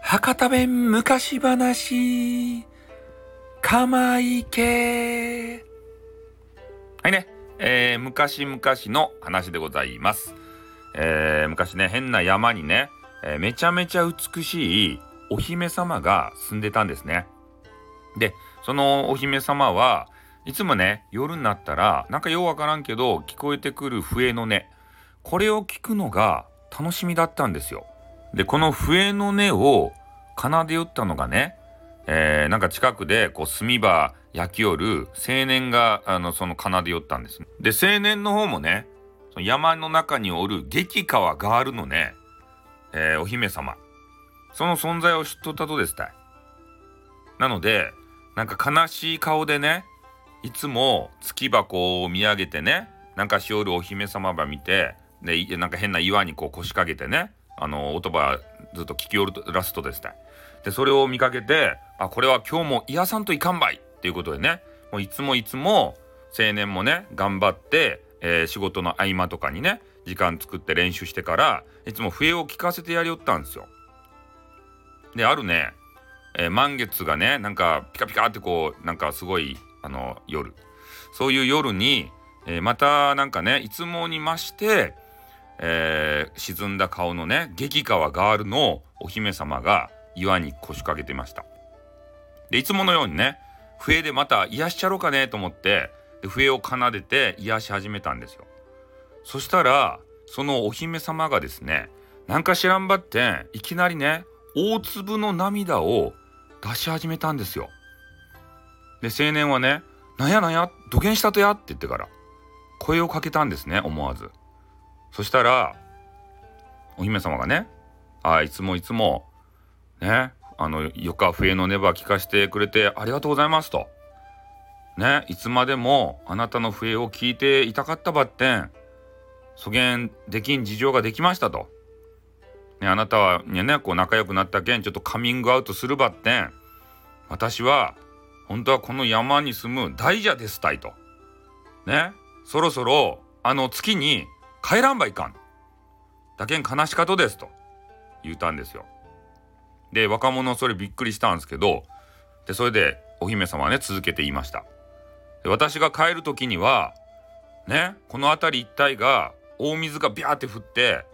博多弁昔話、かまいけ。はいね、えー、昔々の話でございます。えー、昔ね、変な山にね、えー、めちゃめちゃ美しいお姫様が住んでたんですね。で、そのお姫様はいつもね、夜になったら、なんかようわからんけど、聞こえてくる笛の音。これを聞くのが楽しみだったんですよ。で、この笛の音を奏でよったのがね、えー、なんか近くでこう炭場焼きよる青年があのその奏でよったんです。で青年の方もねその山の中におる激川ガールのね、えー、お姫様その存在を知っとったとですたい。なのでなんか悲しい顔でねいつも月箱を見上げてねなんかしおるお姫様ば見てでなんか変な岩にこう腰掛けてねあの音ばずっと聞きおるらすとですね。でそれを見かけてあこれは今日も癒さんといかんばい。っていうことでね。もういつもいつも青年もね頑張って、えー、仕事の合間とかにね時間作って練習してからいつも笛を聞かせてやりよったんですよ。であるね、えー、満月がねなんかピカピカってこうなんかすごいあの夜。そういう夜に、えー、またなんかねいつもに増して、えー、沈んだ顔のね激川ガールのお姫様が岩に腰掛けてました。で、いつものようにね、笛でまた癒しちゃろうかねと思って、で笛を奏でて癒し始めたんですよ。そしたら、そのお姫様がですね、なんか知らんばっていきなりね、大粒の涙を出し始めたんですよ。で、青年はね、なんやなんや、土下したとや？って言ってから、声をかけたんですね、思わず。そしたら、お姫様がね、あいつもいつもね、あの、よか笛のネバー聞かせてくれてありがとうございますと。ね、いつまでもあなたの笛を聞いていたかったばってん、そげんできん事情ができましたと。ね、あなたはね、こう仲良くなったけん、ちょっとカミングアウトするばってん、私は、本当はこの山に住む大蛇ですたいと。ね、そろそろ、あの月に帰らんばいかん。だけん悲しかとですと言うたんですよ。で若者それびっくりしたんですけどでそれでお姫様はね続けて言いましたで私が帰る時にはねこの辺り一帯が大水がビャーって降って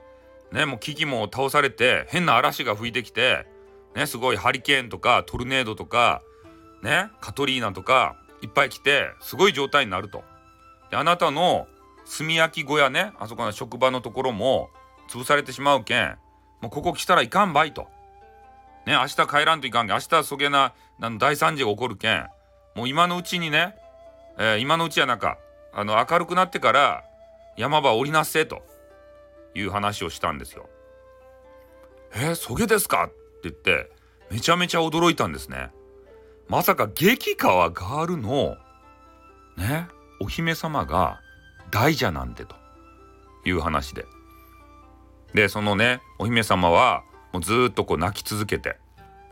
ねもう木々も倒されて変な嵐が吹いてきてねすごいハリケーンとかトルネードとかねカトリーナとかいっぱい来てすごい状態になると。であなたの炭焼き小屋ねあそこの職場のところも潰されてしまうけんもうここ来たらいかんばいと。ね、明日帰らんといかんけん。明日そげな、あの大惨事が起こるけん。もう今のうちにね、えー、今のうちやなんか、あの、明るくなってから、山場降りなっせという話をしたんですよ。えー、そげですかって言って、めちゃめちゃ驚いたんですね。まさか激川ガールの、ね、お姫様が大蛇なんてという話で。で、そのね、お姫様は、もうずっとこう泣き続けて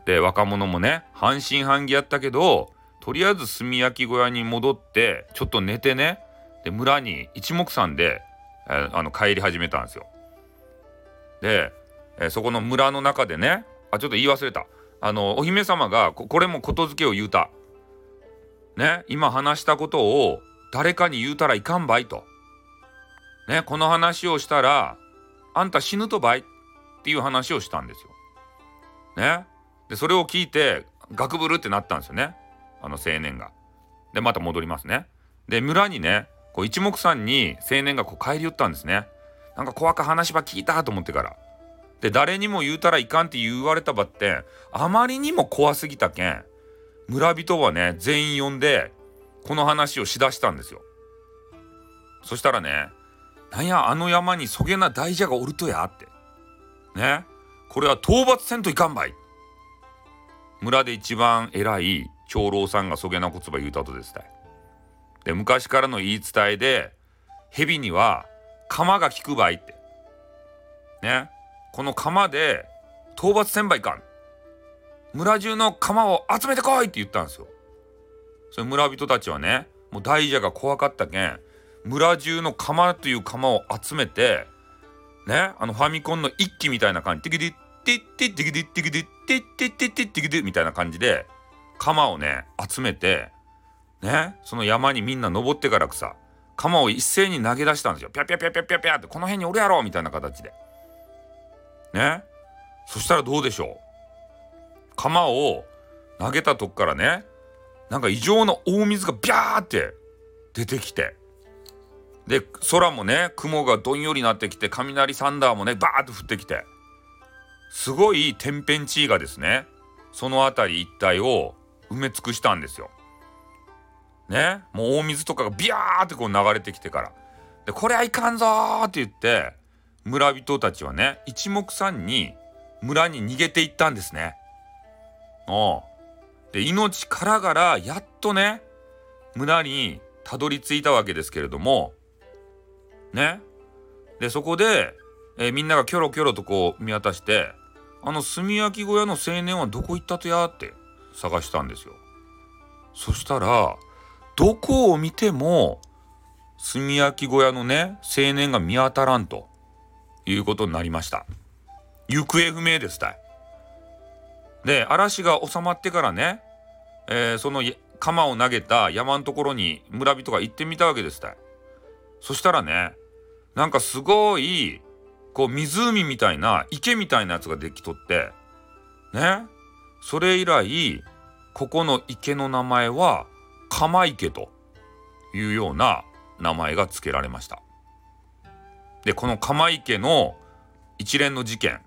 で若者もね半信半疑やったけどとりあえず炭焼き小屋に戻ってちょっと寝てねで村に一目散で、えー、あの帰り始めたんですよ。で、えー、そこの村の中でねあちょっと言い忘れたあのお姫様がこれもことづけを言うた。ね今話したことを誰かに言うたらいかんばいと。ねこの話をしたらあんた死ぬとばいっていう話をしたんですよ。ね。でそれを聞いてガクブルってなったんですよねあの青年が。でまた戻りますね。で村にねこう一目散に青年がこう帰り寄ったんですね。なんか怖か話ば聞いたと思ってから。で誰にも言うたらいかんって言われたばってあまりにも怖すぎたけん村人はね全員呼んでこの話をしだしたんですよ。そしたらね「なんやあの山にそげな大蛇がおるとや」って。ね。これは討伐せんといかんばい。村で一番偉い長老さんがそげな言葉言うたとですた。いで昔からの言い伝えで蛇には鎌が効くばいって。ね。この鎌で討伐せんばいかん。村中の鎌を集めてこいって言ったんですよ。それ村人たちはねもう大蛇が怖かったけん村中の釜という釜を集めてねあのファミコンの一機みたいな感じティキディティッティッティキディッティキディッティッティッティッティッティキディみたいな感じで釜をね集めてねその山にみんな登ってから草さ鎌を一斉に投げ出したんですよ。ぴゃぴゃぴゃぴゃぴゃぴゃってこの辺におるやろみたいな形で。ねそしたらどうでしょう鎌を投げたとこからねなんか異常な大水がビャーって出てきてで空もね雲がどんよりなってきて雷サンダーもねバーッと降ってきてすごい天変地異がですねその辺り一帯を埋め尽くしたんですよ。ね？もう大水とかがビャーってこう流れてきてからでこれはいかんぞーって言って村人たちはね一目散に村に逃げていったんですね。おで命からがらやっとね村にたどり着いたわけですけれどもねでそこで、えー、みんながキョロキョロとこう見渡してあの炭焼き小屋の青年はどこ行ったとやって探したんですよ。そしたらどこを見ても炭焼き小屋のね青年が見当たらんということになりました。行方不明ですたい。で嵐が収まってからね、えー、その鎌を投げた山のところに村人が行ってみたわけですたい。そしたらねなんかすごいこう湖みたいな池みたいなやつができとってね。それ以来ここの池の名前は鎌池というような名前が付けられました。でこの鎌池の一連の事件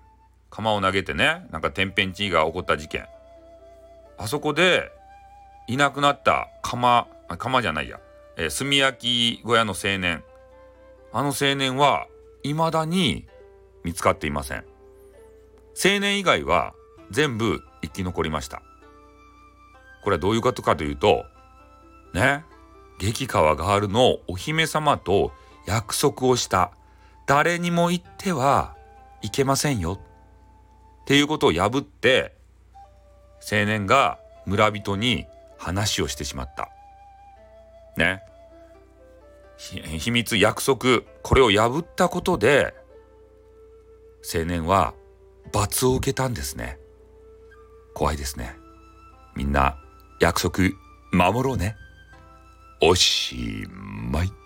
鎌を投げてねなんか天変地異が起こった事件あそこでいなくなった鎌鎌じゃないや、えー、炭焼き小屋の青年。あの青年は未だに見つかっていません。青年以外は全部生き残りました。これはどういうことかというとね激川ガールのお姫様と約束をした。誰にも言ってはいけませんよ。っていうことを破って青年が村人に話をしてしまった。ね。秘密約束これを破ったことで青年は罰を受けたんですね。怖いですね。みんな約束守ろうね。おしまい。